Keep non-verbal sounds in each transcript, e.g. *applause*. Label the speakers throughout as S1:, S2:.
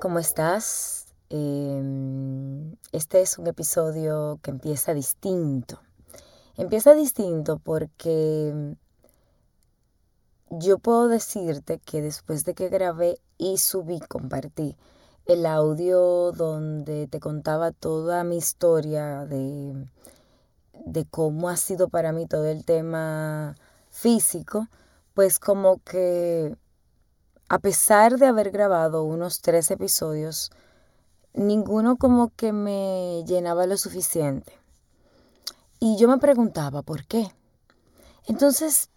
S1: ¿cómo estás? Em, este es un episodio que empieza distinto. Empieza distinto porque yo puedo decirte que después de que grabé y subí, compartí el audio donde te contaba toda mi historia de, de cómo ha sido para mí todo el tema físico, pues como que a pesar de haber grabado unos tres episodios, ninguno como que me llenaba lo suficiente. Y yo me preguntaba, ¿por qué? Entonces,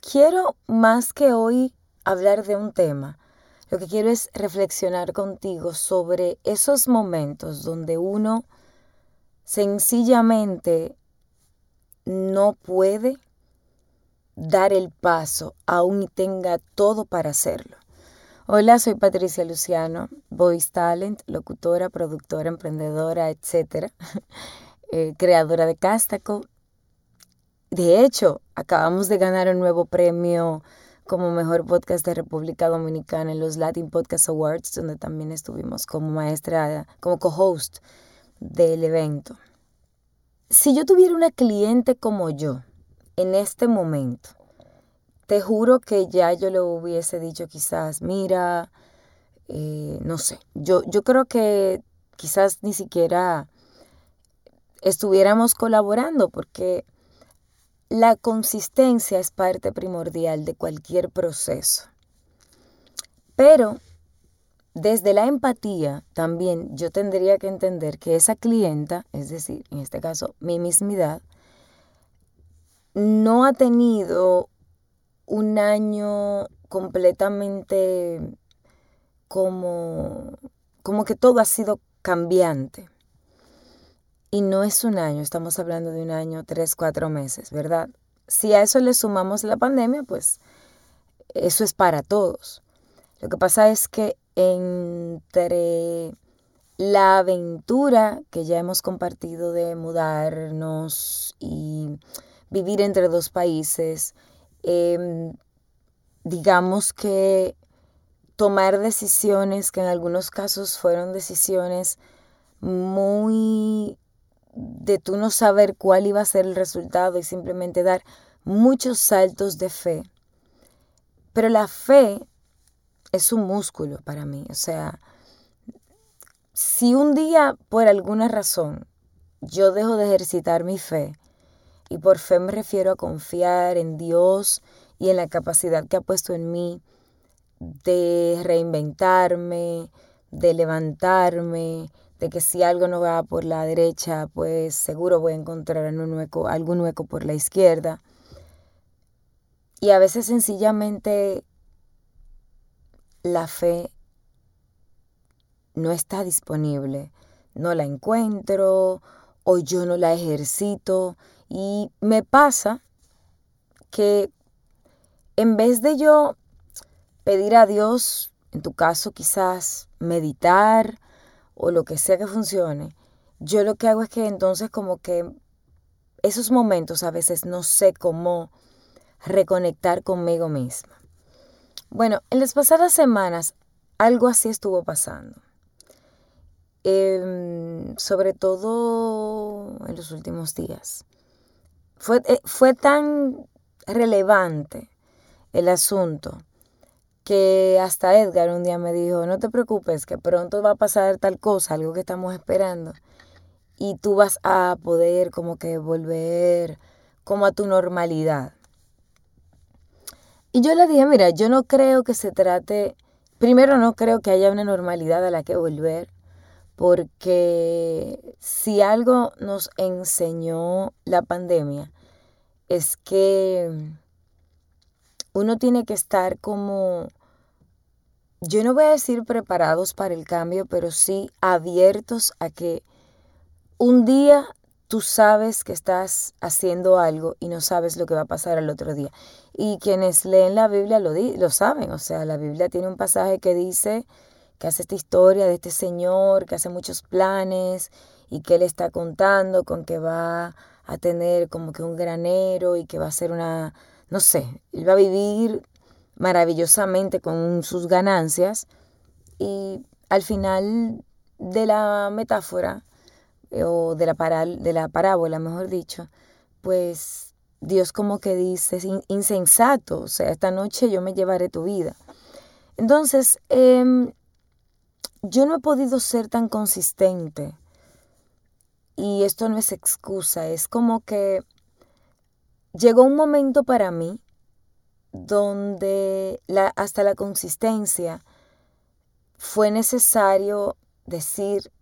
S1: quiero más que hoy hablar de un tema. Lo que quiero es reflexionar contigo sobre esos momentos donde uno sencillamente no puede dar el paso aún y tenga todo para hacerlo. Hola, soy Patricia Luciano, voice talent, locutora, productora, emprendedora, etcétera, *laughs* eh, creadora de Castaco. De hecho, acabamos de ganar un nuevo premio como mejor podcast de República Dominicana en los Latin Podcast Awards, donde también estuvimos como maestra, como co-host del evento. Si yo tuviera una cliente como yo en este momento, te juro que ya yo le hubiese dicho quizás, mira, eh, no sé, yo, yo creo que quizás ni siquiera estuviéramos colaborando porque la consistencia es parte primordial de cualquier proceso. Pero desde la empatía también yo tendría que entender que esa clienta, es decir, en este caso mi mismidad, no ha tenido un año completamente como, como que todo ha sido cambiante. Y no es un año, estamos hablando de un año, tres, cuatro meses, ¿verdad? Si a eso le sumamos la pandemia, pues eso es para todos. Lo que pasa es que entre la aventura que ya hemos compartido de mudarnos y vivir entre dos países, Em, digamos que tomar decisiones que en algunos casos fueron decisiones muy de tú no saber cuál iba a ser el resultado y simplemente dar muchos saltos de fe. Pero la fe es un músculo para mí. O sea, si un día por alguna razón yo dejo de ejercitar mi fe, y por fe me refiero a confiar en Dios y en la capacidad que ha puesto en mí de reinventarme, de levantarme, de que si algo no va por la derecha, pues seguro voy a encontrar un hueco, algún hueco por la izquierda. Y a veces sencillamente la fe no está disponible, no la encuentro o yo no la ejercito y me pasa que en vez de yo pedir a Dios, en tu caso quizás meditar o lo que sea que funcione, yo lo que hago es que entonces como que esos momentos a veces no sé cómo reconectar conmigo misma. Bueno, en las pasadas semanas algo así estuvo pasando. Em, sobre todo en los últimos días. Fue, eh, fue tan relevante el asunto que hasta Edgar un día me dijo, no te preocupes, que pronto va a pasar tal cosa, algo que estamos esperando, y tú vas a poder como que volver como a tu normalidad. Y yo le dije, mira, yo no creo que se trate, primero no creo que haya una normalidad a la que volver, porque si algo nos enseñó la pandemia es que uno tiene que estar como, yo no voy a decir preparados para el cambio, pero sí abiertos a que un día tú sabes que estás haciendo algo y no sabes lo que va a pasar al otro día. Y quienes leen la Biblia lo, lo saben, o sea, la Biblia tiene un pasaje que dice que hace esta historia de este señor que hace muchos planes y que él está contando con que va a tener como que un granero y que va a ser una, no sé, él va a vivir maravillosamente con sus ganancias y al final de la metáfora, eh, o de la, de la parábola, mejor dicho, pues Dios como que dice, insensato, o sea, esta noche yo me llevaré tu vida. Entonces, em, yo no he podido ser tan consistente. Y esto no es excusa, es como que llegó un momento para mí donde la, hasta la consistencia fue necesario decir,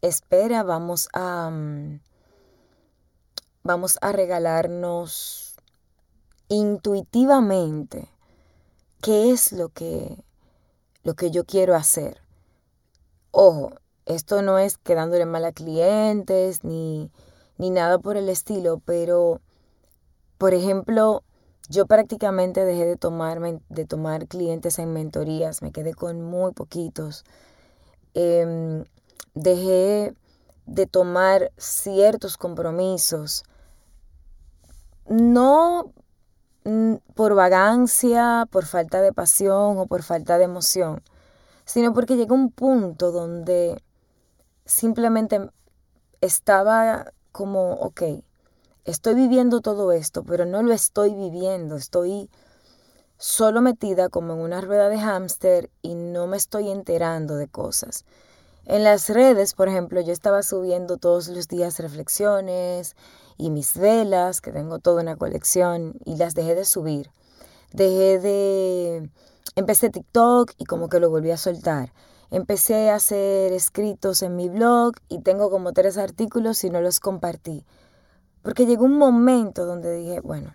S1: espera, vamos a, mm, vamos a regalarnos intuitivamente qué es lo que, lo que yo quiero hacer. Ojo, esto no es quedándole mal a clientes ni, ni nada por el estilo, pero, por ejemplo, yo prácticamente dejé de tomar, de tomar clientes en mentorías, me quedé con muy poquitos. Em, dejé de tomar ciertos compromisos, no mm, por vagancia, por falta de pasión o por falta de emoción, sino porque llegó un punto donde simplemente estaba como, ok, estoy viviendo todo esto, pero no lo estoy viviendo, estoy solo metida como en una rueda de hámster y no me estoy enterando de cosas. En las redes, por ejemplo, yo estaba subiendo todos los días reflexiones y mis velas, que tengo toda una colección, y las dejé de subir. Dejé de... Empecé TikTok y como que lo volví a soltar. Empecé a hacer escritos en mi blog y tengo como tres artículos y no los compartí. Porque llegó un momento donde dije, bueno,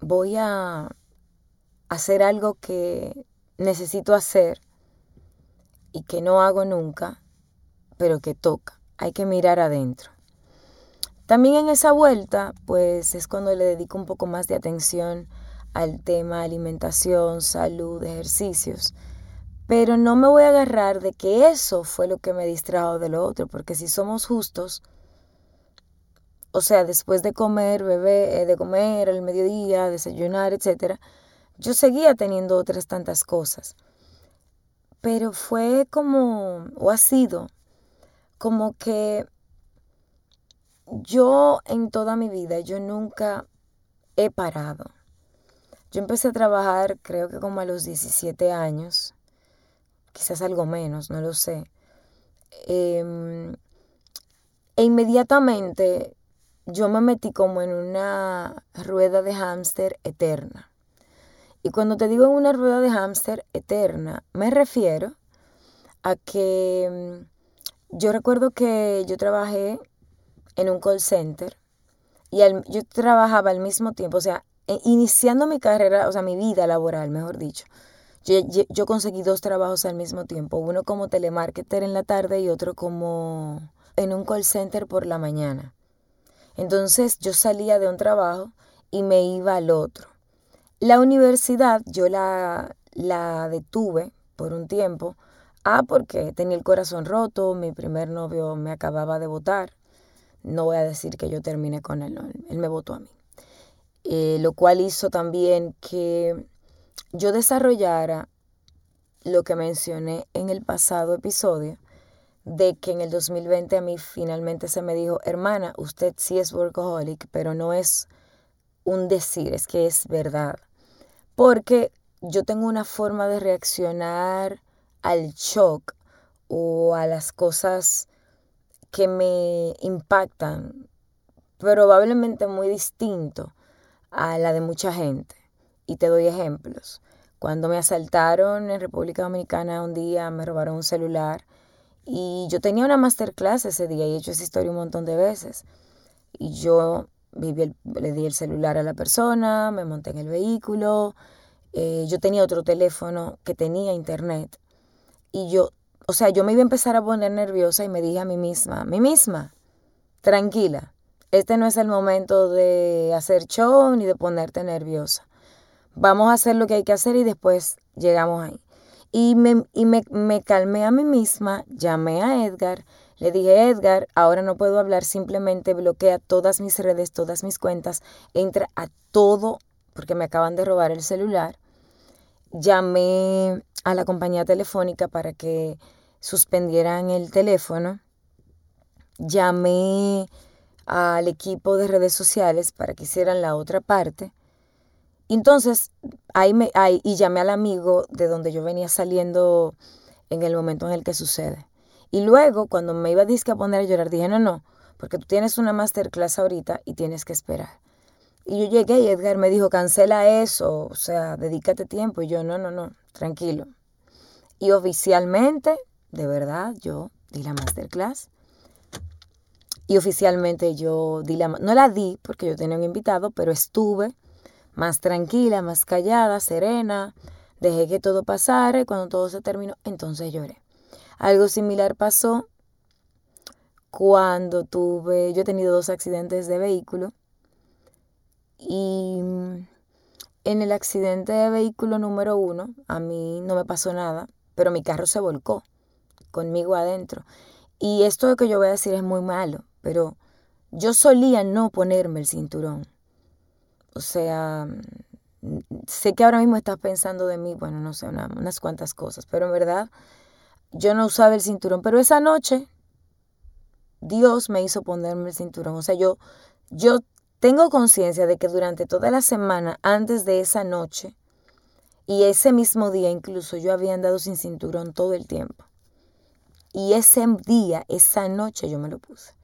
S1: voy a hacer algo que necesito hacer y que no hago nunca, pero que toca. Hay que mirar adentro. También en esa vuelta, pues es cuando le dedico un poco más de atención al tema alimentación, salud, ejercicios. Pero no me voy a agarrar de que eso fue lo que me distrajo de lo otro, porque si somos justos, o sea, después de comer, beber, eh, de comer al mediodía, desayunar, etc., yo seguía teniendo otras tantas cosas. Pero fue como, o ha sido, como que yo en toda mi vida, yo nunca he parado. Yo empecé a trabajar creo que como a los 17 años quizás algo menos, no lo sé. Em, e inmediatamente yo me metí como en una rueda de hámster eterna. Y cuando te digo en una rueda de hámster eterna, me refiero a que em, yo recuerdo que yo trabajé en un call center y yo trabajaba al mismo tiempo, o sea, e, iniciando mi carrera, o sea, mi vida laboral, mejor dicho. Yo, conseguí dos trabajos al mismo tiempo, uno como telemarketer en la tarde y otro como en un call center por la mañana. Entonces yo salía de un trabajo y me iba al otro. La universidad yo la, la detuve por un tiempo. Ah, porque tenía el corazón roto, mi primer novio me acababa de votar. No voy a decir que yo terminé con él, él me votó a mí. Eh, lo cual hizo también que yo desarrollara lo que mencioné en el pasado episodio, de que en el 2020 a mí finalmente se me dijo, hermana, usted sí es workaholic, pero no es un decir, es que es verdad. Porque yo tengo una forma de reaccionar al shock o a las cosas que me impactan, probablemente muy distinto a la de mucha gente. Y te doy ejemplos. Cuando me asaltaron en República Dominicana un día, me robaron un celular y yo tenía una masterclass ese día y he hecho esa historia un montón de veces. Y yo viví le di el celular a la persona, me monté en el vehículo, eh, yo tenía otro teléfono que tenía internet y yo, o sea, yo me iba a empezar a poner nerviosa y me dije a mí misma, mí misma, tranquila, este no es el momento de hacer show ni de ponerte nerviosa vamos a hacer lo que hay que hacer y después llegamos ahí. Y me, y me, me calmé a mí misma, llamé a Edgar, le dije, Edgar, ahora no puedo hablar, simplemente bloquea todas mis redes, todas mis cuentas, entra a todo, porque me acaban de robar el celular. llamé a la compañía telefónica para que suspendieran el teléfono. Llamé al equipo de redes sociales para que hicieran la otra parte. Entonces, ahí me, ahí, y llamé al amigo de donde yo venía saliendo en el momento en el que sucede. Y luego, cuando me iba a, a poner a llorar, dije, no, no, porque tú tienes una masterclass ahorita y tienes que esperar. Y yo llegué y Edgar me dijo, cancela eso, o sea, dedícate tiempo. Y yo, no, no, no, tranquilo. Y oficialmente, de verdad, yo di la masterclass. Y oficialmente yo di la, no la di porque yo tenía un invitado, pero estuve más tranquila, más callada, serena. Dejé que todo pasara y cuando todo se terminó, entonces lloré. Algo similar pasó cuando tuve, yo he tenido dos accidentes de vehículo y en el accidente de vehículo número uno, a mí no me pasó nada, pero mi carro se volcó conmigo adentro. Y esto que yo voy a decir es muy malo, pero yo solía no ponerme el cinturón. O sea, sé que ahora mismo estás pensando de mí, bueno, no sé, unas cuantas cosas, pero en verdad yo no usaba el cinturón. Pero esa noche Dios me hizo ponerme el cinturón. O sea, yo, yo tengo conciencia de que durante toda la semana, antes de esa noche, y ese mismo día incluso, yo había andado sin cinturón todo el tiempo. Y ese día, esa noche yo me lo puse.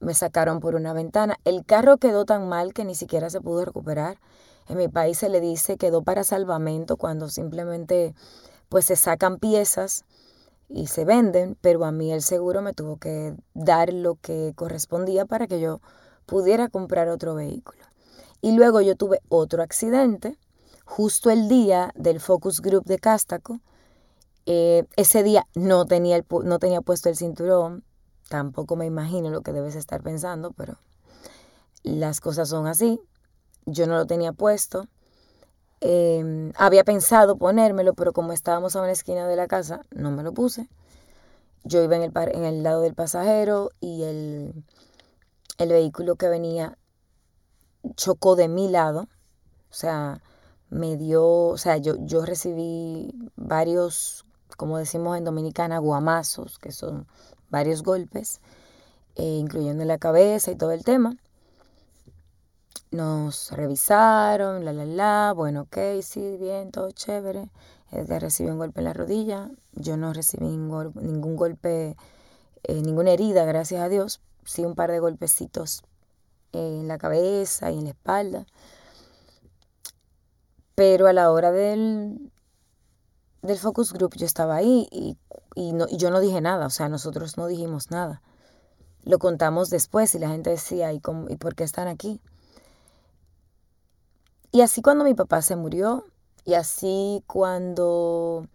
S1: Me sacaron por una ventana. El carro quedó tan mal que ni siquiera se pudo recuperar. En mi país se le dice quedó para salvamento cuando simplemente pues se sacan piezas y se venden, pero a mí el seguro me tuvo que dar lo que correspondía para que yo pudiera comprar otro vehículo. Y luego yo tuve otro accidente, justo el día del focus group de Cástaco. Eh, ese día no tenía, el, no tenía puesto el cinturón, tampoco me imagino lo que debes estar pensando, pero las cosas son así. Yo no lo tenía puesto. Em, había pensado ponérmelo, pero como estábamos a una esquina de la casa, no me lo puse. Yo iba en el, en el lado del pasajero y el, el vehículo que venía chocó de mi lado, o sea, me dio, o sea, yo, yo recibí varios, como decimos en Dominicana, guamazos, que son varios golpes, eh, incluyendo en la cabeza y todo el tema. Nos revisaron, la, la, la, bueno, ok, sí, bien, todo chévere. Edgar recibió un golpe en la rodilla, yo no recibí ningún golpe, eh, ninguna herida, gracias a Dios, sí un par de golpecitos en la cabeza y en la espalda. Pero a la hora del, del focus group yo estaba ahí y, no, yo no dije nada, o sea, nosotros no dijimos nada. Lo contamos después y la gente decía, ¿y, ¿y por qué están aquí? Y así cuando mi papá se murió, y así cuando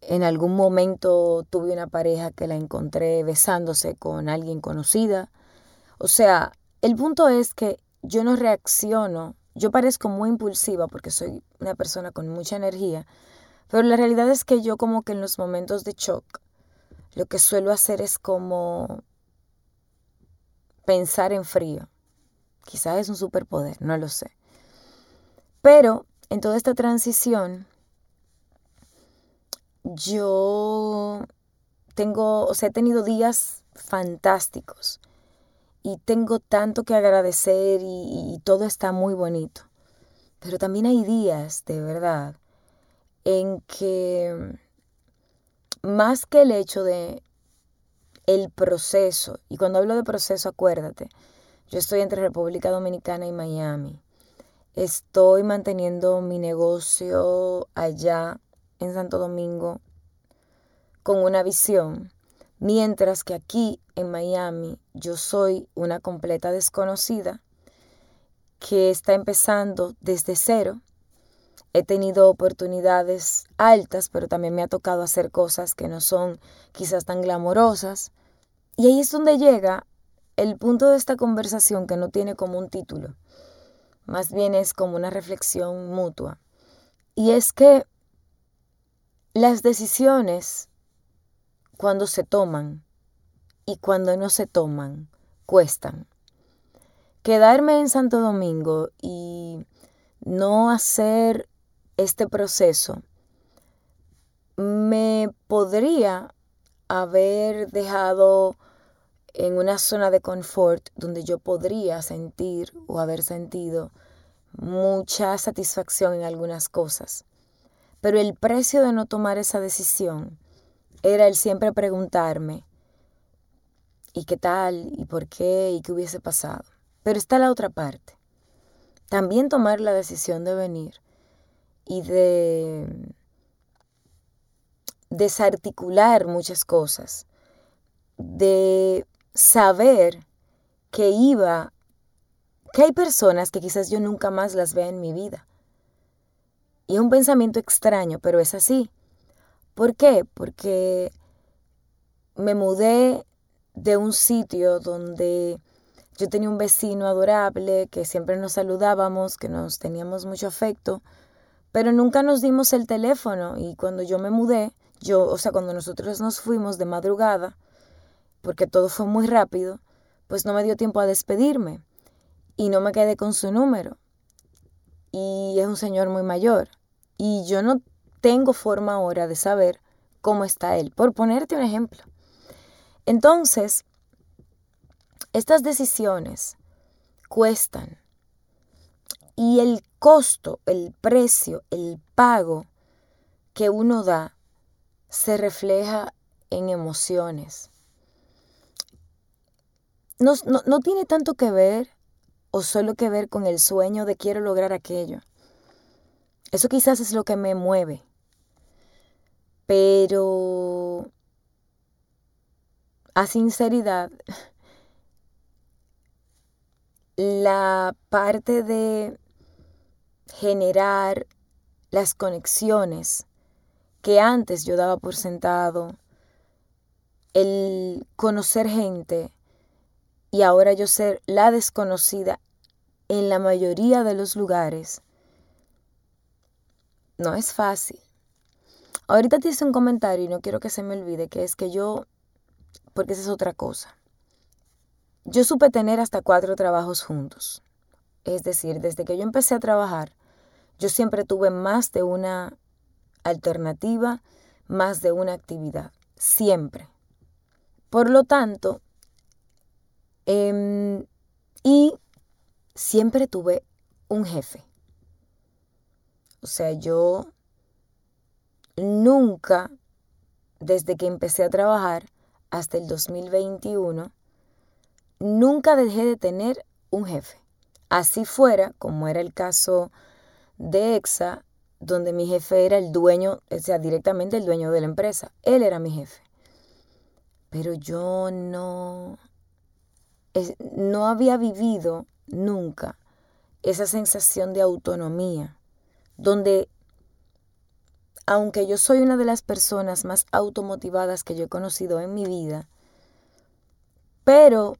S1: en algún momento tuve una pareja que la encontré besándose con alguien conocida. O sea, el punto es que yo no reacciono, yo parezco muy impulsiva porque soy una persona con mucha energía, pero la realidad es que yo como que en los momentos de shock lo que suelo hacer es como pensar en frío. Quizás es un superpoder, no lo sé. Pero en toda esta transición yo tengo, o sea, he tenido días fantásticos y tengo tanto que agradecer y, todo está muy bonito. Pero también hay días, de verdad, en que más que el hecho de el proceso, y cuando hablo de proceso, acuérdate, yo estoy entre República Dominicana y Miami. Estoy manteniendo mi negocio allá en Santo Domingo con una visión, mientras que aquí en Miami yo soy una completa desconocida que está empezando desde cero. He tenido oportunidades altas, pero también me ha tocado hacer cosas que no son quizás tan glamorosas. Y ahí es donde llega el punto de esta conversación que no tiene como un título, más bien es como una reflexión mutua. Y es que las decisiones, cuando se toman y cuando no se toman, cuestan. Quedarme en Santo Domingo y no hacer este proceso me podría haber dejado en una zona de confort donde yo podría sentir o haber sentido mucha satisfacción en algunas cosas. Pero el precio de no tomar esa decisión era el siempre preguntarme, ¿y qué tal? ¿Y por qué? ¿Y qué hubiese pasado? Pero está la otra parte. También tomar la decisión de venir y de desarticular muchas cosas, de saber que iba, que hay personas que quizás yo nunca más las vea en mi vida. Y es un pensamiento extraño, pero es así. ¿Por qué? Porque me mudé de un sitio donde yo tenía un vecino adorable, que siempre nos saludábamos, que nos teníamos mucho afecto, pero nunca nos dimos el teléfono y cuando yo me mudé, yo, o sea, cuando nosotros nos fuimos de madrugada, porque todo fue muy rápido, pues no me dio tiempo a despedirme y no me quedé con su número. Y es un señor muy mayor y yo no tengo forma ahora de saber cómo está él, por ponerte un ejemplo. Entonces, estas decisiones cuestan y el costo, el precio, el pago que uno da se refleja en emociones. No, no, tiene tanto que ver o solo que ver con el sueño de quiero lograr aquello. Eso quizás es lo que me mueve. Pero a sinceridad, *laughs* la parte de generar las conexiones que antes yo daba por sentado, el conocer gente y ahora yo ser la desconocida en la mayoría de los lugares, no es fácil. Ahorita te hice un comentario y no quiero que se me olvide, que es que yo, porque esa es otra cosa, yo supe tener hasta cuatro trabajos juntos. Es decir, desde que yo empecé a trabajar, yo siempre tuve más de una alternativa, más de una actividad, siempre. Por lo tanto, em, y siempre tuve un jefe. O sea, yo nunca, desde que empecé a trabajar hasta el 2021, nunca dejé de tener un jefe. Así fuera, como era el caso de EXA, donde mi jefe era el dueño, o sea, directamente el dueño de la empresa. Él era mi jefe. Pero yo no, no había vivido nunca esa sensación de autonomía, donde, aunque yo soy una de las personas más automotivadas que yo he conocido en mi vida, pero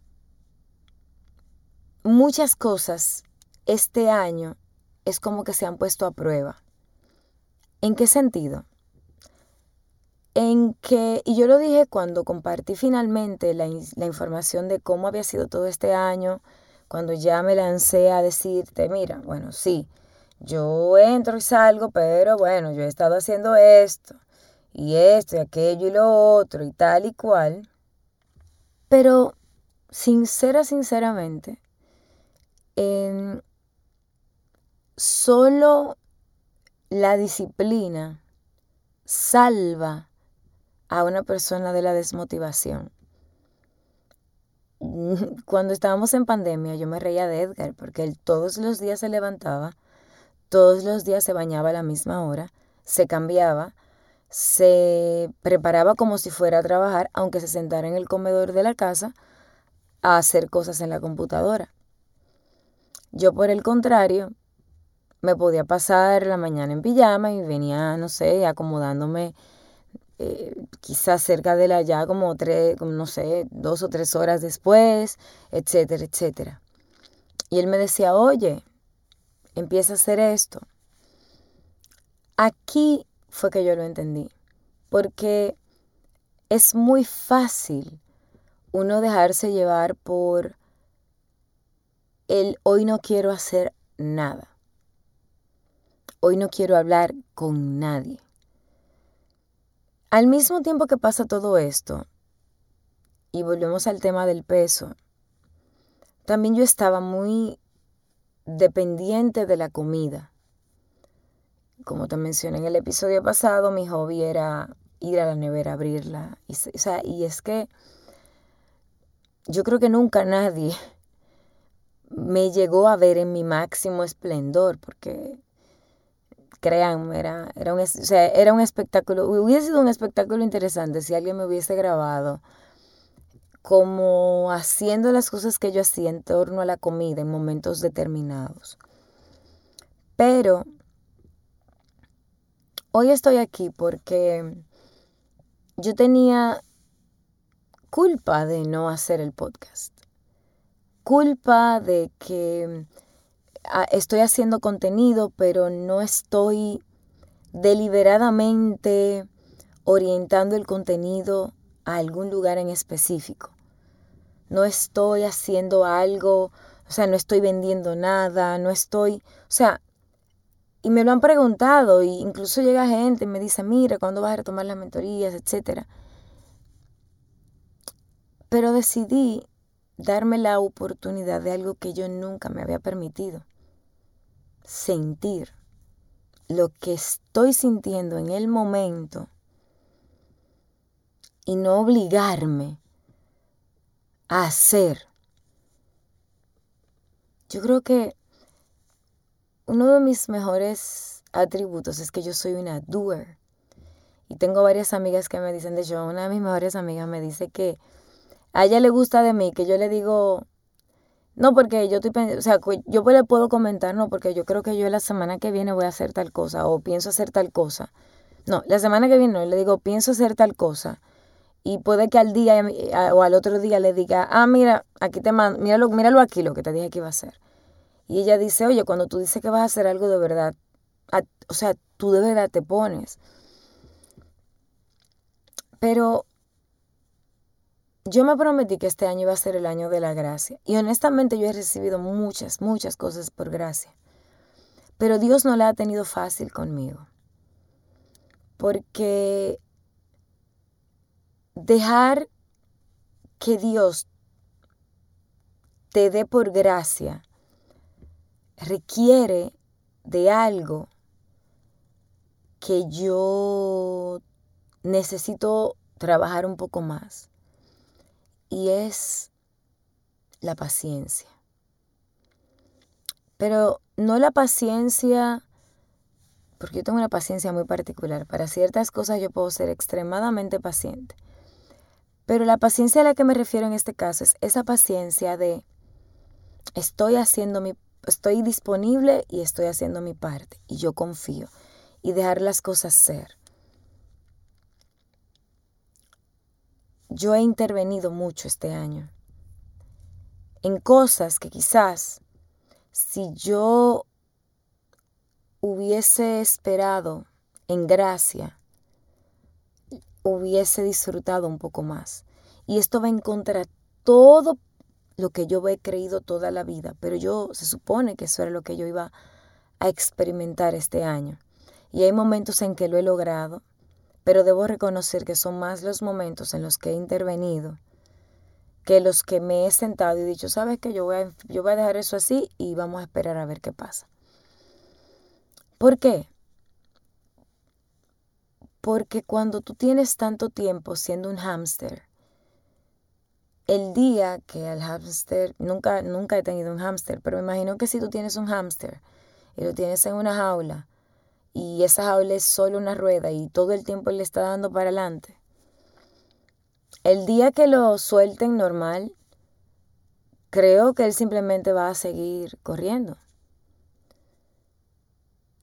S1: muchas cosas este año es como que se han puesto a prueba. ¿En qué sentido? En que, y yo lo dije cuando compartí finalmente la, información de cómo había sido todo este año, cuando ya me lancé a decirte, mira, bueno, sí, yo entro y salgo, pero bueno, yo he estado haciendo esto, y esto, y aquello, y lo otro, y tal y cual. Pero, sincera, sinceramente, solo la disciplina salva a una persona de la desmotivación. *laughs* Cuando estábamos en pandemia yo me reía de Edgar porque él todos los días se levantaba, todos los días se bañaba a la misma hora, se cambiaba, se preparaba como si fuera a trabajar, aunque se sentara en el comedor de la casa a hacer cosas en la computadora. Yo por el contrario, me podía pasar la mañana en pijama y venía, no sé, acomodándome eh, quizás cerca de la ya como tres, no sé, dos o tres horas después, etcétera, etcétera. Y él me decía, oye, empieza a hacer esto. Aquí fue que yo lo entendí, porque es muy fácil uno dejarse llevar por el hoy no quiero hacer nada hoy no quiero hablar con nadie. Al mismo tiempo que pasa todo esto, y volvemos al tema del peso, también yo estaba muy dependiente de la comida. Como te mencioné en el episodio pasado, mi hobby era ir a la nevera, abrirla. Y, y es que yo creo que nunca nadie *laughs* me llegó a ver en mi máximo esplendor, porque créanme, era, era, un, era un espectáculo, hubiese sido un espectáculo interesante si alguien me hubiese grabado como haciendo las cosas que yo hacía en torno a la comida en momentos determinados. Pero hoy estoy aquí porque yo tenía culpa de no hacer el podcast. Culpa de que estoy haciendo contenido, pero no estoy deliberadamente orientando el contenido a algún lugar en específico. No estoy haciendo algo, o sea, no estoy vendiendo nada, no estoy, o sea, y me lo han preguntado, e incluso llega gente y me dice, mira, ¿cuándo vas a retomar las mentorías, etcétera? Pero decidí darme la oportunidad de algo que yo nunca me había permitido. Sentir lo que estoy sintiendo en el momento y no obligarme a hacer. Yo creo que uno de mis mejores atributos es que yo soy una doer. Y tengo varias amigas que me dicen, de hecho, una de mis mejores amigas me dice que a ella le gusta de mí, que yo le digo, no, porque yo estoy o sea, yo le puedo comentar, no, porque yo creo que yo la semana que viene voy a hacer tal cosa o pienso hacer tal cosa. No, la semana que viene no, le digo, pienso hacer tal cosa. Y puede que al día o al otro día le diga, ah, mira, aquí te mando, míralo, míralo aquí lo que te dije que iba a hacer. Y ella dice, oye, cuando tú dices que vas a hacer algo de verdad, o sea, tú de verdad te pones. Pero yo me prometí que este año iba a ser el año de la gracia. Y honestamente yo he recibido muchas, muchas cosas por gracia. Pero Dios no la ha tenido fácil conmigo. Porque dejar que Dios te dé por gracia requiere de algo que yo necesito trabajar un poco más. Y es la paciencia. Pero no la paciencia, porque yo tengo una paciencia muy particular. Para ciertas cosas yo puedo ser extremadamente paciente. Pero la paciencia a la que me refiero en este caso es esa paciencia de estoy haciendo mi estoy disponible y estoy haciendo mi parte y yo confío y dejar las cosas ser. Yo he intervenido mucho este año en cosas que quizás si yo hubiese esperado en gracia, hubiese disfrutado un poco más. Y esto va en contra de todo lo que yo he creído toda la vida, pero yo se supone que eso era lo que yo iba a experimentar este año. Y hay momentos en que lo he logrado, pero debo reconocer que son más los momentos en los que he intervenido que los que me he sentado y dicho, sabes que yo voy a, yo voy a dejar eso así y vamos a esperar a ver qué pasa. ¿Por qué? Porque cuando tú tienes tanto tiempo siendo un hámster, el día que al hámster, nunca, nunca he tenido un hámster, pero me imagino que si tú tienes un hámster y lo tienes en una jaula y esa jaula es solo una rueda y todo el tiempo le está dando para adelante, el día que lo suelten normal, creo que él simplemente va a seguir corriendo.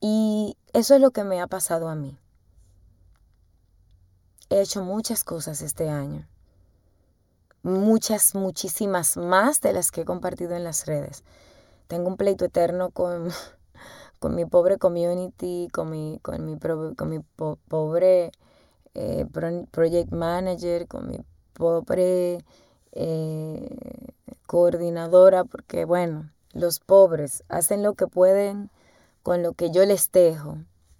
S1: Y eso es lo que me ha pasado a mí. He hecho muchas cosas este año muchas, muchísimas más de las que he compartido en las redes. Tengo un pleito eterno con, con mi pobre community, con mi, con mi, con mi pobre eh, project manager, con mi pobre eh, coordinadora, porque bueno, los pobres hacen lo que pueden con lo que yo les dejo,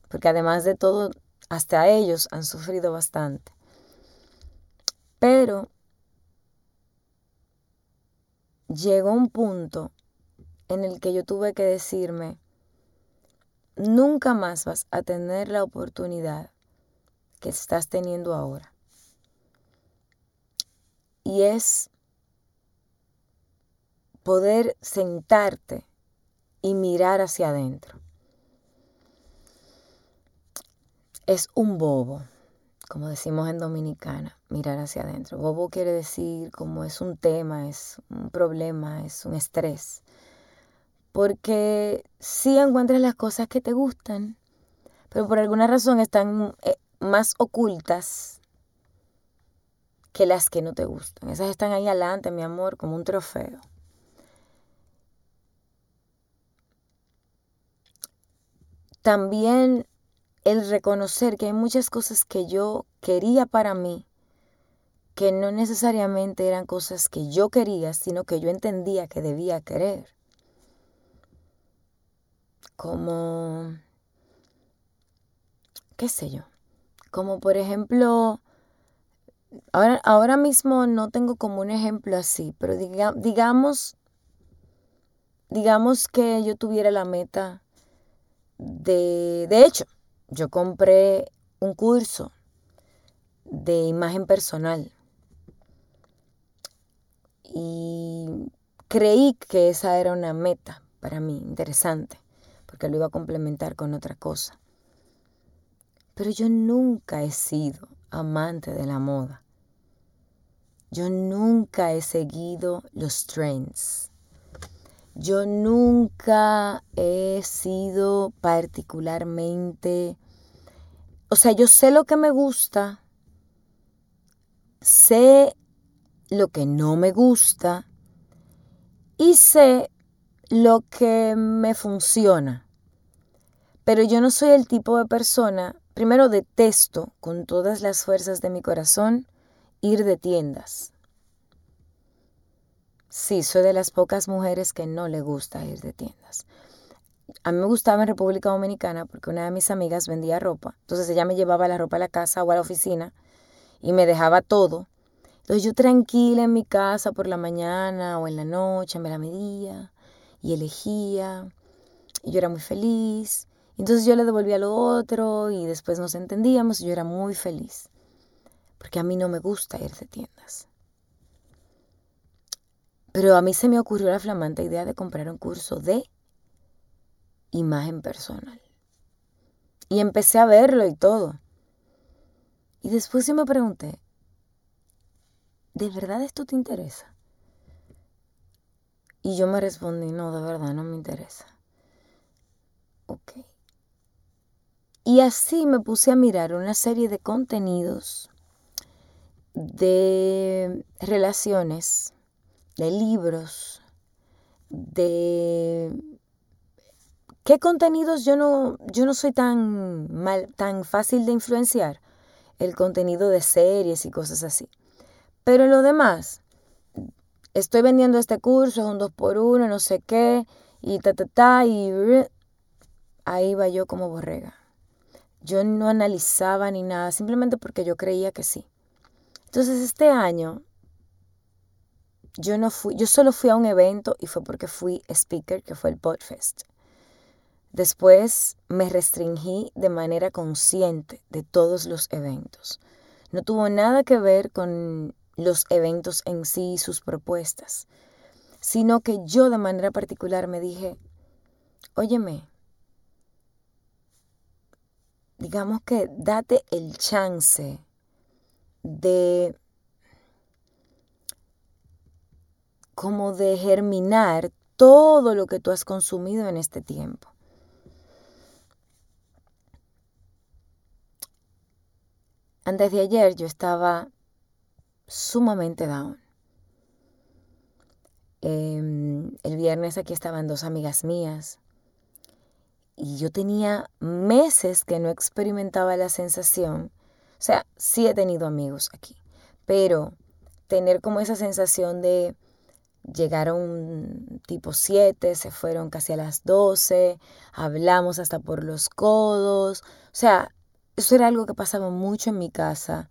S1: porque además de todo, hasta ellos han sufrido bastante. Pero llegó un punto en el que yo tuve que decirme, nunca más vas a tener la oportunidad que estás teniendo ahora. Y es poder sentarte y mirar hacia adentro. Es un bobo, como decimos en Dominicana, mirar hacia adentro. Bobo quiere decir como es un tema, es un problema, es un estrés. Porque sí encuentras las cosas que te gustan, pero por alguna razón están eh, más ocultas que las que no te gustan. Esas están ahí adelante, mi amor, como un trofeo. También el reconocer que hay muchas cosas que yo quería para mí, que no necesariamente eran cosas que yo quería, sino que yo entendía que debía querer. Como, qué sé yo, como por ejemplo, ahora, ahora mismo no tengo como un ejemplo así, pero digamos, digamos que yo tuviera la meta de, de hecho, yo compré un curso de imagen personal. Y creí que esa era una meta para mí interesante, porque lo iba a complementar con otra cosa. Pero yo nunca he sido amante de la moda. Yo nunca he seguido los trends. Yo nunca he sido particularmente, o sea, yo sé lo que me gusta, sé lo que no me gusta y sé lo que me funciona. Pero yo no soy el tipo de persona, primero detesto con todas las fuerzas de mi corazón ir de tiendas. Sí, soy de las pocas mujeres que no le gusta ir de tiendas. A mí me gustaba en República Dominicana porque una de mis amigas vendía ropa. Entonces ella me llevaba la ropa a la casa o a la oficina y me dejaba todo. Entonces yo tranquila en mi casa por la mañana o en la noche me la medía y elegía. Y yo era muy feliz. Entonces yo le devolvía lo otro y después nos entendíamos y yo era muy feliz. Porque a mí no me gusta ir de tiendas. Pero a mí se me ocurrió la flamante idea de comprar un curso de imagen personal. Y empecé a verlo y todo. Y después yo me pregunté, ¿de verdad esto te interesa? Y yo me respondí, no, de verdad no me interesa. Ok. Y así me puse a mirar una serie de contenidos de relaciones de libros, de qué contenidos yo no, yo no soy tan mal, tan fácil de influenciar, el contenido de series y cosas así. Pero lo demás, estoy vendiendo este curso, es un 2 por 1 no sé qué, y ta ta ta, y ahí va yo como borrega. Yo no analizaba ni nada, simplemente porque yo creía que sí. Entonces este año yo no fui, yo solo fui a un evento y fue porque fui speaker, que fue el Podfest. Después me restringí de manera consciente de todos los eventos. No tuvo nada que ver con los eventos en sí y sus propuestas, sino que yo de manera particular me dije, óyeme, digamos que date el chance de como de germinar todo lo que tú has consumido en este tiempo. Antes de ayer yo estaba sumamente down. Em, el viernes aquí estaban dos amigas mías y yo tenía meses que no experimentaba la sensación, o sea, sí he tenido amigos aquí, pero tener como esa sensación de Llegaron tipo 7, se fueron casi a las 12, hablamos hasta por los codos. O sea, eso era algo que pasaba mucho en mi casa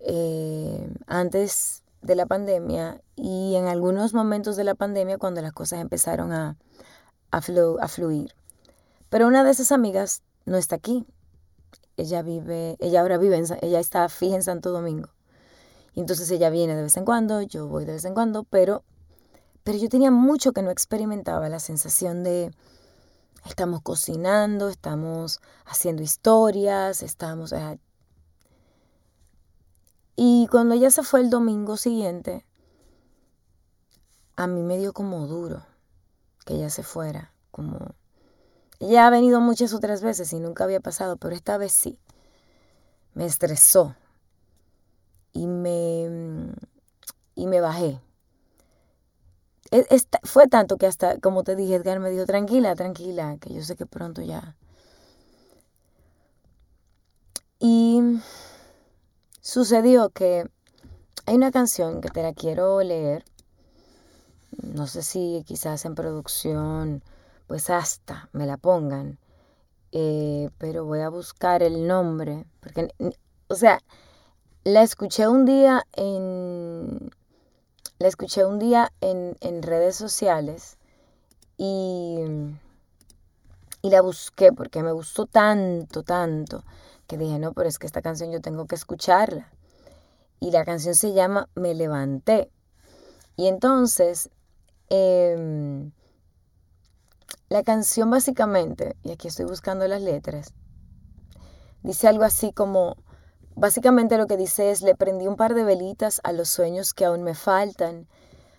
S1: eh, antes de la pandemia y en algunos momentos de la pandemia cuando las cosas empezaron a, a, a fluir. Pero una de esas amigas no está aquí. Ella vive, ella ahora vive, en, ella está fija en Santo Domingo. Y entonces ella viene de vez en cuando, yo voy de vez en cuando, pero, pero yo tenía mucho que no experimentaba la sensación de estamos cocinando, estamos haciendo historias, estamos... y cuando ella se fue el domingo siguiente, a mí me dio como duro que ella se fuera, como ella ha venido muchas otras veces y nunca había pasado, pero esta vez sí. Me estresó y me, y me bajé. E, fue tanto que hasta, como te dije, Edgar me dijo, tranquila, tranquila, que yo sé que pronto ya. Y sucedió que hay una canción que te la quiero leer. No sé si quizás en producción pues hasta me la pongan. Eh, pero voy a buscar el nombre, porque, o sea, la escuché un día en, la escuché un día en, en redes sociales y, y la busqué porque me gustó tanto, tanto, que dije, no, pero es que esta canción yo tengo que escucharla. Y la canción se llama Me levanté. Y entonces, eh, la canción básicamente, y aquí estoy buscando las letras, dice algo así como, básicamente lo que dice es, le prendí un par de velitas a los sueños que aún me faltan,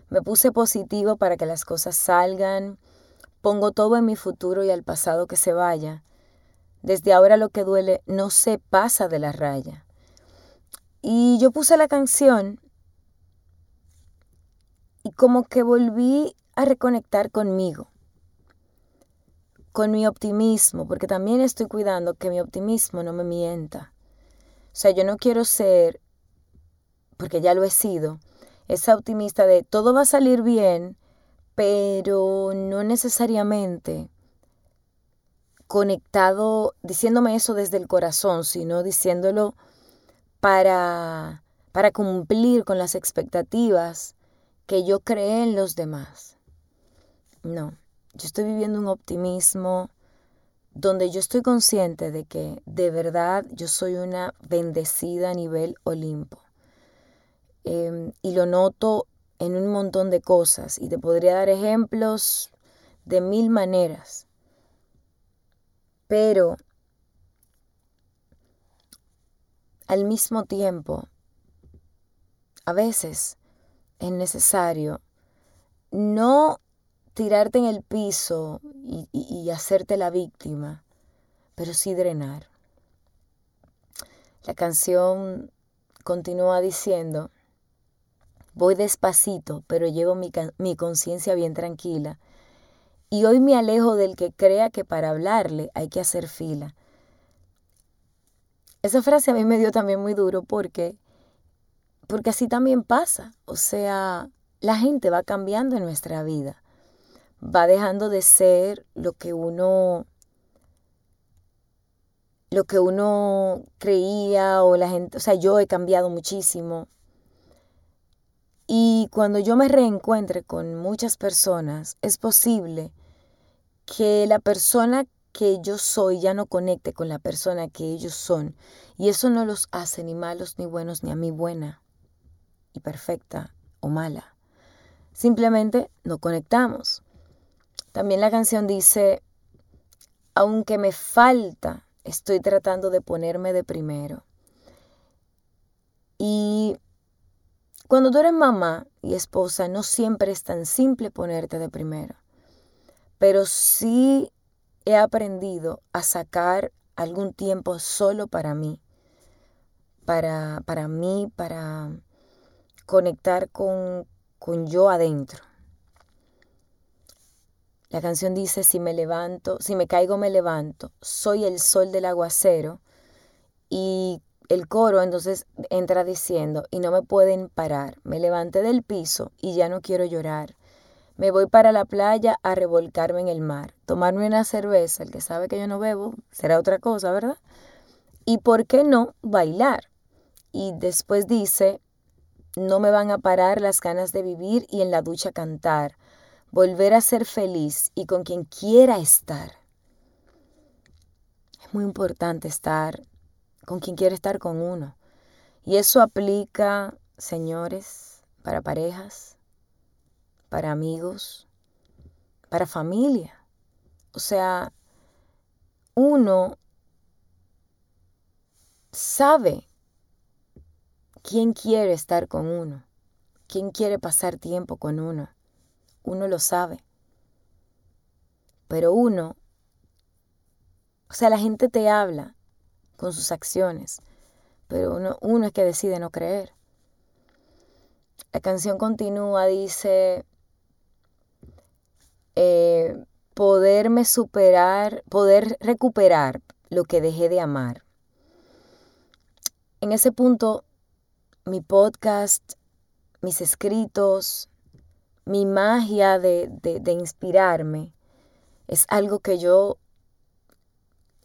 S1: me puse positivo para que las cosas salgan, pongo todo en mi futuro y al pasado que se vaya. Desde ahora lo que duele no se pasa de la raya. Y yo puse la canción y como que volví a reconectar conmigo con mi optimismo, porque también estoy cuidando que mi optimismo no me mienta. O sea, yo no quiero ser, porque ya lo he sido, esa optimista de todo va a salir bien, pero no necesariamente conectado, diciéndome eso desde el corazón, sino diciéndolo para, para cumplir con las expectativas que yo creé en los demás. No. Yo estoy viviendo un optimismo donde yo estoy consciente de que de verdad yo soy una bendecida a nivel Olimpo. Em, y lo noto en un montón de cosas y te podría dar ejemplos de mil maneras. Pero al mismo tiempo, a veces es necesario no tirarte en el piso y, hacerte la víctima, pero sí drenar. La canción continúa diciendo, voy despacito, pero llevo mi, mi conciencia bien tranquila. Y hoy me alejo del que crea que para hablarle hay que hacer fila. Esa frase a mí me dio también muy duro porque, porque así también pasa. O sea, la gente va cambiando en nuestra vida va dejando de ser lo que uno lo que uno creía o la gente, o sea, yo he cambiado muchísimo. Y cuando yo me reencuentre con muchas personas, es posible que la persona que yo soy ya no conecte con la persona que ellos son. Y eso no los hace ni malos ni buenos, ni a mí buena y perfecta o mala. Simplemente no conectamos. También la canción dice, aunque me falta, estoy tratando de ponerme de primero. Y cuando tú eres mamá y esposa, no siempre es tan simple ponerte de primero. Pero sí he aprendido a sacar algún tiempo solo para mí. Para, para mí, para conectar con, con yo adentro. La canción dice, si me levanto, si me caigo me levanto, soy el sol del aguacero y el coro entonces entra diciendo, y no me pueden parar, me levanté del piso y ya no quiero llorar. Me voy para la playa a revolcarme en el mar, tomarme una cerveza, el que sabe que yo no bebo, será otra cosa, ¿verdad? Y por qué no bailar. Y después dice, no me van a parar las ganas de vivir y en la ducha cantar, volver a ser feliz y con quien quiera estar. Es muy importante estar con quien quiere estar con uno. Y eso aplica, señores, para parejas, para amigos, para familia. O sea, uno sabe quién quiere estar con uno, quién quiere pasar tiempo con uno. Uno lo sabe. Pero uno, o sea, la gente te habla con sus acciones, pero uno, uno es que decide no creer. La canción continúa, dice, eh, poderme superar, poder recuperar lo que dejé de amar. En ese punto, mi podcast, mis escritos, mi magia de, de, inspirarme es algo que yo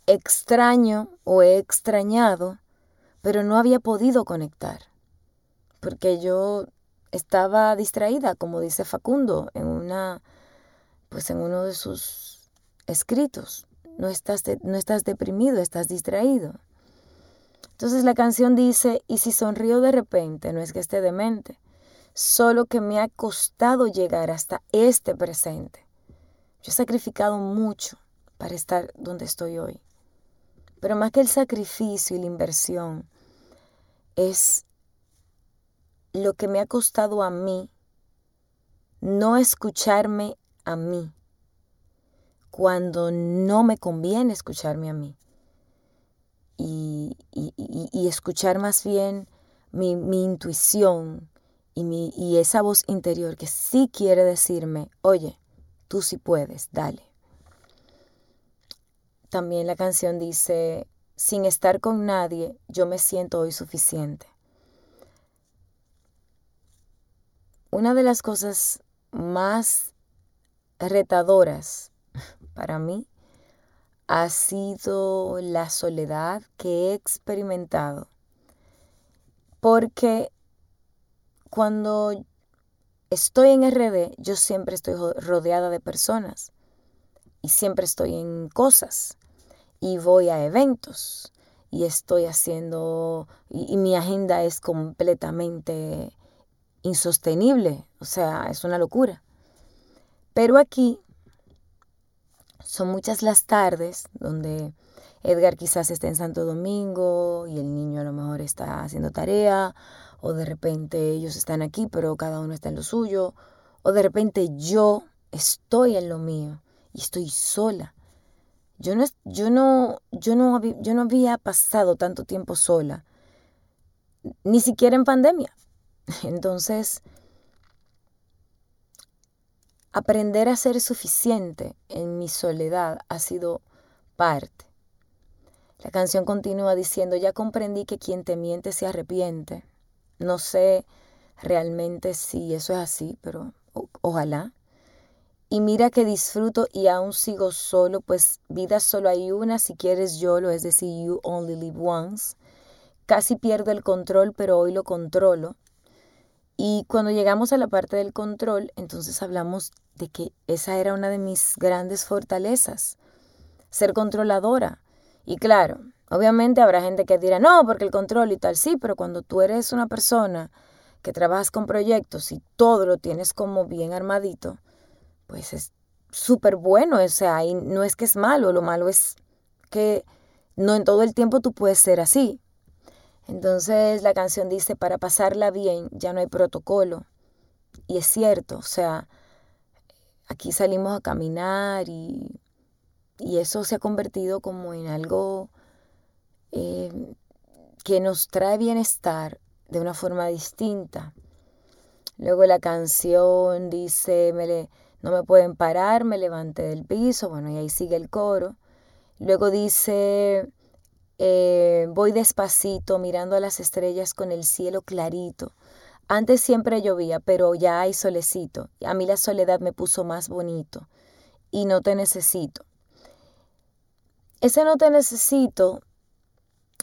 S1: extraño o he extrañado, pero no había podido conectar, porque yo estaba distraída, como dice Facundo en una pues en uno de sus escritos. No estás, no estás deprimido, estás distraído. Entonces la canción dice, y si sonrío de repente, no es que esté demente, solo que me ha costado llegar hasta este presente. Yo he sacrificado mucho para estar donde estoy hoy. Pero más que el sacrificio y la inversión, es lo que me ha costado a mí no escucharme a mí cuando no me conviene escucharme a mí. Y, escuchar más bien mi, intuición y, esa voz interior que sí quiere decirme, oye, tú sí puedes, dale. También la canción dice, sin estar con nadie, yo me siento hoy suficiente. Una de las cosas más retadoras para mí ha sido la soledad que he experimentado. Porque cuando estoy en RD, yo siempre estoy rodeada de personas y siempre estoy en cosas y voy a eventos y estoy haciendo, y, mi agenda es completamente insostenible, o sea, es una locura. Pero aquí son muchas las tardes donde Edgar quizás esté en Santo Domingo y el niño a lo mejor está haciendo tarea, o de repente ellos están aquí, pero cada uno está en lo suyo, o de repente yo estoy en lo mío y estoy sola. Yo no, yo no, yo no, yo no había pasado tanto tiempo sola, ni siquiera en pandemia. *laughs* Entonces, aprender a ser suficiente en mi soledad ha sido parte. La canción continúa diciendo, ya comprendí que quien te miente se arrepiente. No sé realmente si eso es así, pero ojalá. Y mira que disfruto y aún sigo solo, pues vida solo hay una, si quieres yo lo, es decir, you only live once. Casi pierdo el control, pero hoy lo controlo. Y cuando llegamos a la parte del control, entonces hablamos de que esa era una de mis grandes fortalezas, ser controladora. Y claro, obviamente habrá gente que dirá, no, porque el control y tal, sí, pero cuando tú eres una persona que trabajas con proyectos y todo lo tienes como bien armadito, pues es súper bueno, o sea, y no es que es malo, lo malo es que no en todo el tiempo tú puedes ser así. Entonces la canción dice, para pasarla bien ya no hay protocolo. Y es cierto, o sea, aquí salimos a caminar y, y eso se ha convertido como en algo eh, que nos trae bienestar de una forma distinta. Luego la canción dice, me le, no me pueden parar, me levanté del piso, bueno, y ahí sigue el coro. Luego dice, Eh, voy despacito mirando a las estrellas con el cielo clarito. Antes siempre llovía, pero ya hay solecito. A mí la soledad me puso más bonito. Y no te necesito. Ese no te necesito,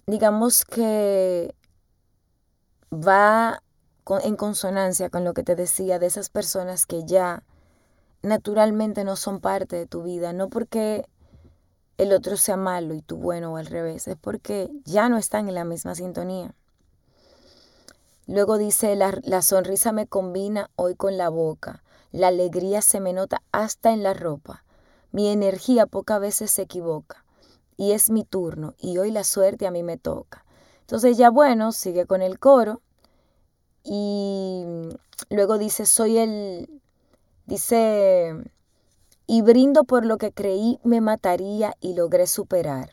S1: digamos que va en consonancia con lo que te decía de esas personas que ya naturalmente no son parte de tu vida, no porque el otro sea malo y tú bueno o al revés, es porque ya no están en la misma sintonía. Luego dice, la, la, sonrisa me combina hoy con la boca, la alegría se me nota hasta en la ropa, mi energía pocas veces se equivoca y es mi turno y hoy la suerte a mí me toca. Entonces ya bueno, sigue con el coro y luego dice, soy el, dice, y brindo por lo que creí me mataría y logré superar.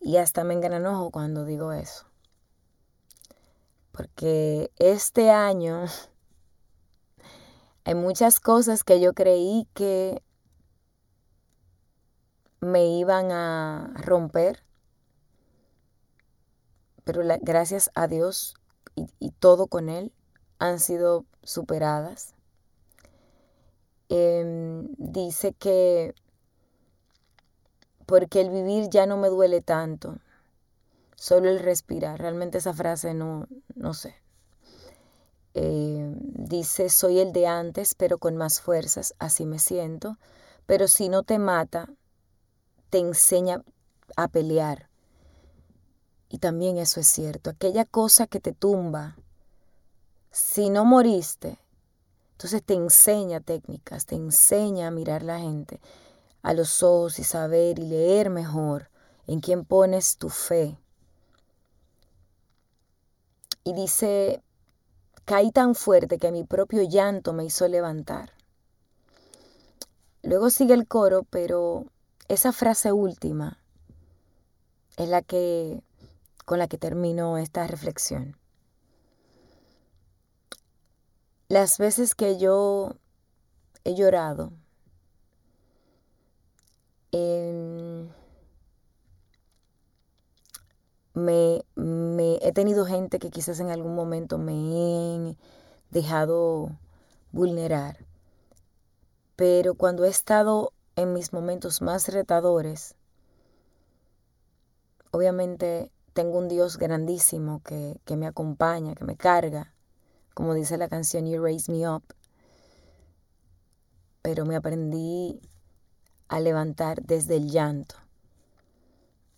S1: Y hasta me engranojo cuando digo eso. Porque este año *laughs* hay muchas cosas que yo creí que me iban a romper, pero gracias a Dios y, todo con Él han sido superadas. Em, dice que porque el vivir ya no me duele tanto, solo el respirar. Realmente esa frase no, no sé. Em, dice, soy el de antes, pero con más fuerzas, así me siento. Pero si no te mata, te enseña a pelear. Y también eso es cierto. Aquella cosa que te tumba, si no moriste, entonces te enseña técnicas, te enseña a mirar la gente a los ojos y saber y leer mejor en quién pones tu fe. Y dice, caí tan fuerte que mi propio llanto me hizo levantar. Luego sigue el coro, pero esa frase última es la que con la que termino esta reflexión. Las veces que yo he llorado, em, me, he tenido gente que quizás en algún momento me he dejado vulnerar, pero cuando he estado en mis momentos más retadores, obviamente tengo un Dios grandísimo que, que me acompaña, que me carga, como dice la canción You Raise Me Up. Pero me aprendí a levantar desde el llanto,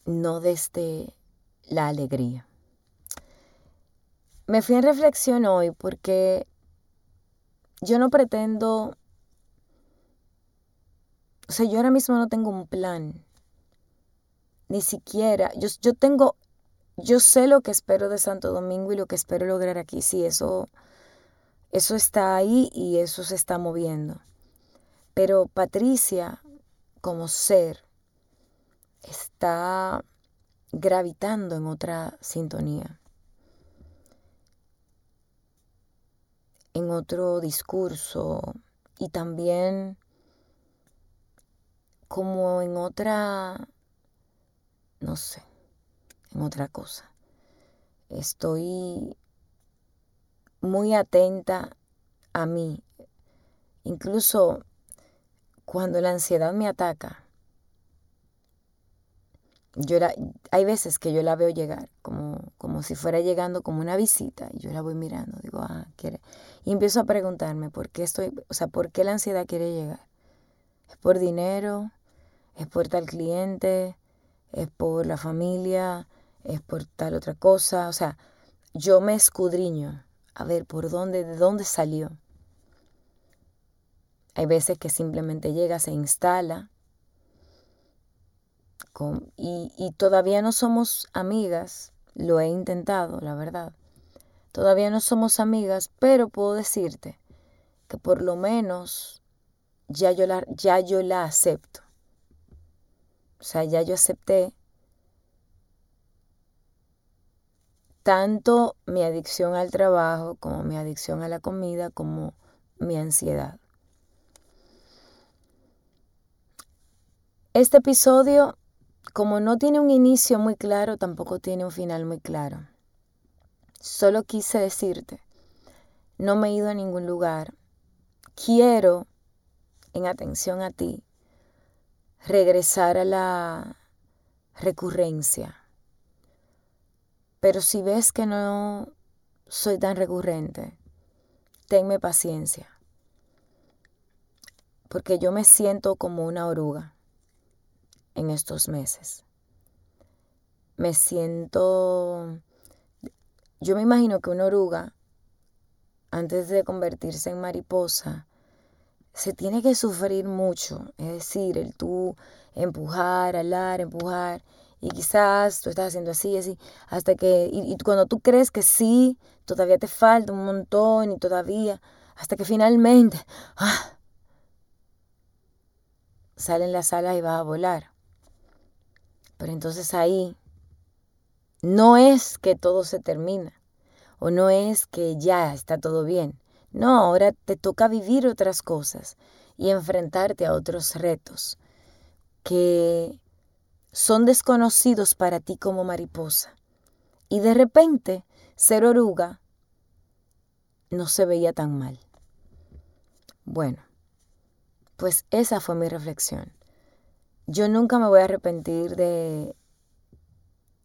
S1: no desde la alegría. Me fui en reflexión hoy porque yo no pretendo, o sea, yo ahora mismo no tengo un plan, ni siquiera, yo, yo tengo yo sé lo que espero de Santo Domingo y lo que espero lograr aquí. Sí, eso, eso está ahí y eso se está moviendo. Pero Patricia, como ser, está gravitando en otra sintonía, en otro discurso y también como en otra, no sé, en otra cosa. Estoy muy atenta a mí. Incluso cuando la ansiedad me ataca, yo hay veces que yo la veo llegar, como, como si fuera llegando como una visita, y yo la voy mirando, digo, ah, quiere. Y empiezo a preguntarme por qué estoy, o sea, por qué la ansiedad quiere llegar. ¿Es por dinero? ¿Es por tal cliente? ¿Es por la familia? es por tal otra cosa. O sea, yo me escudriño a ver por dónde, de dónde salió. Hay veces que simplemente llega, se instala y, y todavía no somos amigas. Lo he intentado, la verdad. Todavía no somos amigas, pero puedo decirte que por lo menos ya yo la, ya yo la acepto. O sea, ya yo acepté tanto mi adicción al trabajo como mi adicción a la comida como mi ansiedad. Este episodio como no tiene un inicio muy claro, tampoco tiene un final muy claro. Solo quise decirte, no me he ido a ningún lugar. Quiero, en atención a ti, regresar a la recurrencia. Pero si ves que no soy tan recurrente, tenme paciencia. Porque yo me siento como una oruga en estos meses. Me siento... Yo me imagino que una oruga, antes de convertirse en mariposa, se tiene que sufrir mucho. Es decir, el tú empujar, alar, empujar. Y quizás tú estás haciendo así, así, hasta que, y, cuando tú crees que sí, todavía te falta un montón y todavía, hasta que finalmente, *laughs* ¡ah! salen las alas y vas a volar. Pero entonces ahí no es que todo se termina o no es que ya está todo bien. No, ahora te toca vivir otras cosas y enfrentarte a otros retos que son desconocidos para ti como mariposa. Y de repente, ser oruga no se veía tan mal. Bueno, pues esa fue mi reflexión. Yo nunca me voy a arrepentir de,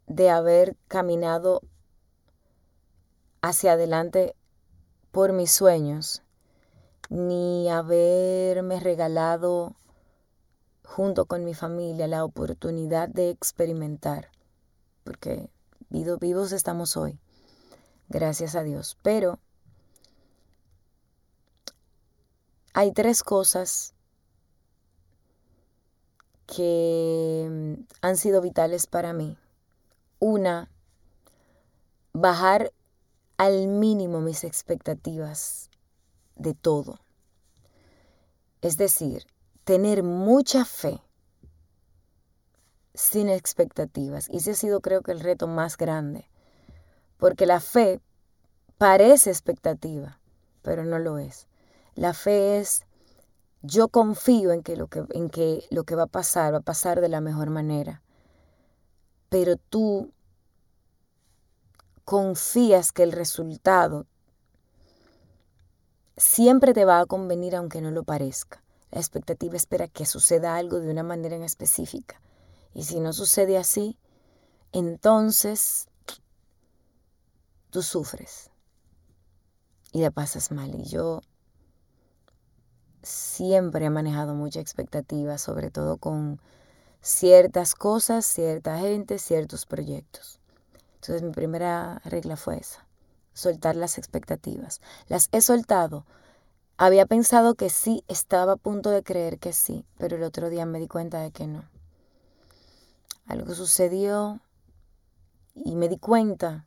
S1: de haber caminado hacia adelante por mis sueños, ni haberme regalado junto con mi familia la oportunidad de experimentar, porque vivos estamos hoy, gracias a Dios. Pero hay tres cosas que mm, han sido vitales para mí. Una, bajar al mínimo mis expectativas de todo. Es decir, tener mucha fe sin expectativas. Y ese ha sido creo que el reto más grande. Porque la fe parece expectativa, pero no lo es. La fe es yo confío en que, lo que, en que lo que va a pasar va a pasar de la mejor manera. Pero tú confías que el resultado siempre te va a convenir aunque no lo parezca. La expectativa espera que suceda algo de una manera en específica. Y si no sucede así, entonces tú sufres y la pasas mal. Y yo siempre he manejado mucha expectativa, sobre todo con ciertas cosas, cierta gente, ciertos proyectos. Entonces mi primera regla fue esa, soltar las expectativas. Las he soltado. Había pensado que sí, estaba a punto de creer que sí, pero el otro día me di cuenta de que no. Algo sucedió y me di cuenta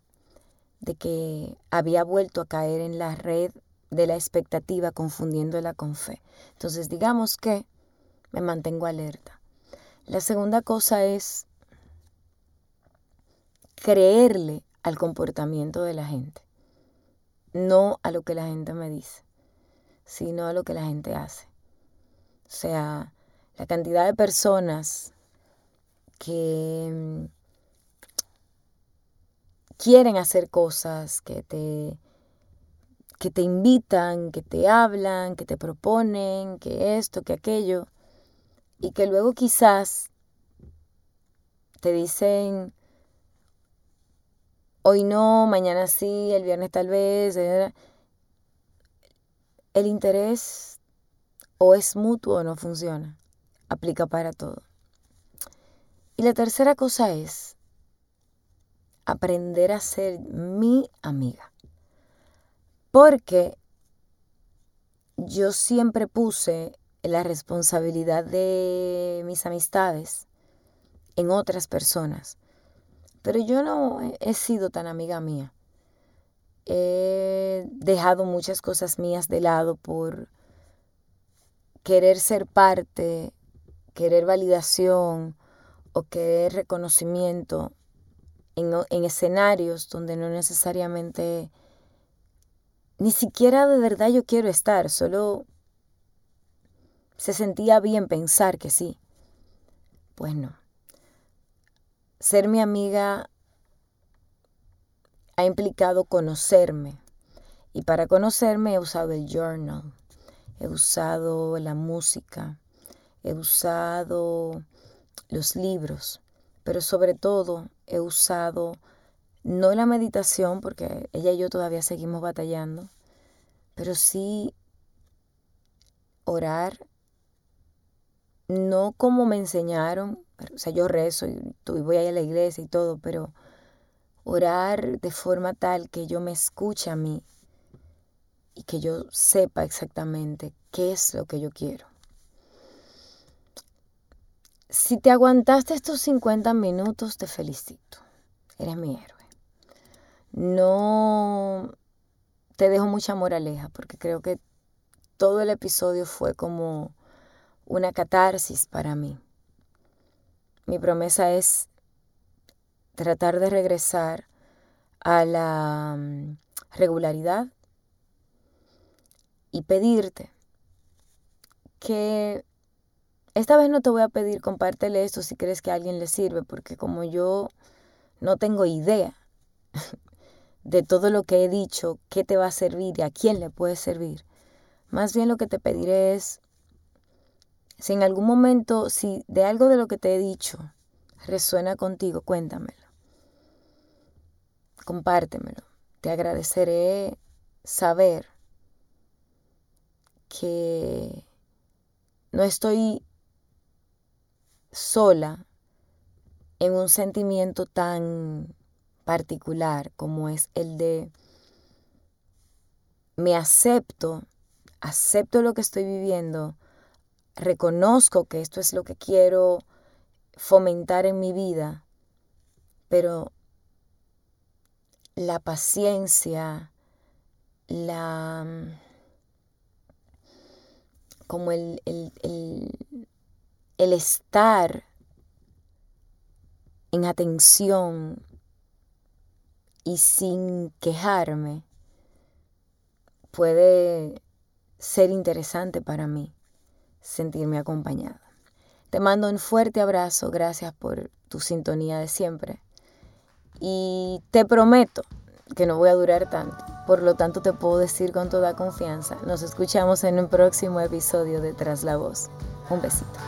S1: de que había vuelto a caer en la red de la expectativa confundiéndola con fe. Entonces digamos que me mantengo alerta. La segunda cosa es creerle al comportamiento de la gente, no a lo que la gente me dice, sino a lo que la gente hace. O sea, la cantidad de personas que mm, quieren hacer cosas, que te que te invitan, que te hablan, que te proponen, que esto, que aquello, y que luego quizás te dicen, hoy no, mañana sí, el viernes tal vez, el interés o es mutuo o no funciona, aplica para todo. Y la tercera cosa es aprender a ser mi amiga. Porque yo siempre puse la responsabilidad de mis amistades en otras personas. Pero yo no he sido tan amiga mía. He dejado muchas cosas mías de lado por querer ser parte, querer validación o querer reconocimiento en, en escenarios donde no necesariamente ni siquiera de verdad yo quiero estar, solo se sentía bien pensar que sí. Pues no. Ser mi amiga ha implicado conocerme. Y para conocerme he usado el journal, he usado la música, he usado los libros, pero sobre todo he usado no la meditación, porque ella y yo todavía seguimos batallando, pero sí orar, no como me enseñaron, o sea, yo rezo y, voy a a la iglesia y todo, pero orar de forma tal que yo me escuche a mí y que yo sepa exactamente qué es lo que yo quiero. Si te aguantaste estos 50 minutos, te felicito. Eres mi héroe. No te dejo mucha moraleja porque creo que todo el episodio fue como una catarsis para mí. Mi promesa es tratar de regresar a la mm, regularidad y pedirte que esta vez no te voy a pedir compártele esto si crees que a alguien le sirve, porque como yo no tengo idea de todo lo que he dicho, qué te va a servir y a quién le puede servir. Más bien lo que te pediré es, si en algún momento, si de algo de lo que te he dicho resuena contigo, cuéntamelo. Compártemelo. Te agradeceré saber que no estoy sola en un sentimiento tan particular como es el de me acepto, acepto lo que estoy viviendo, reconozco que esto es lo que quiero fomentar en mi vida, pero la paciencia, la como el, el, el estar en atención y sin quejarme puede ser interesante para mí sentirme acompañada. Te mando un fuerte abrazo, gracias por tu sintonía de siempre y te prometo que no voy a durar tanto, por lo tanto te puedo decir con toda confianza, nos escuchamos en un próximo episodio de Tras la Voz. Un besito.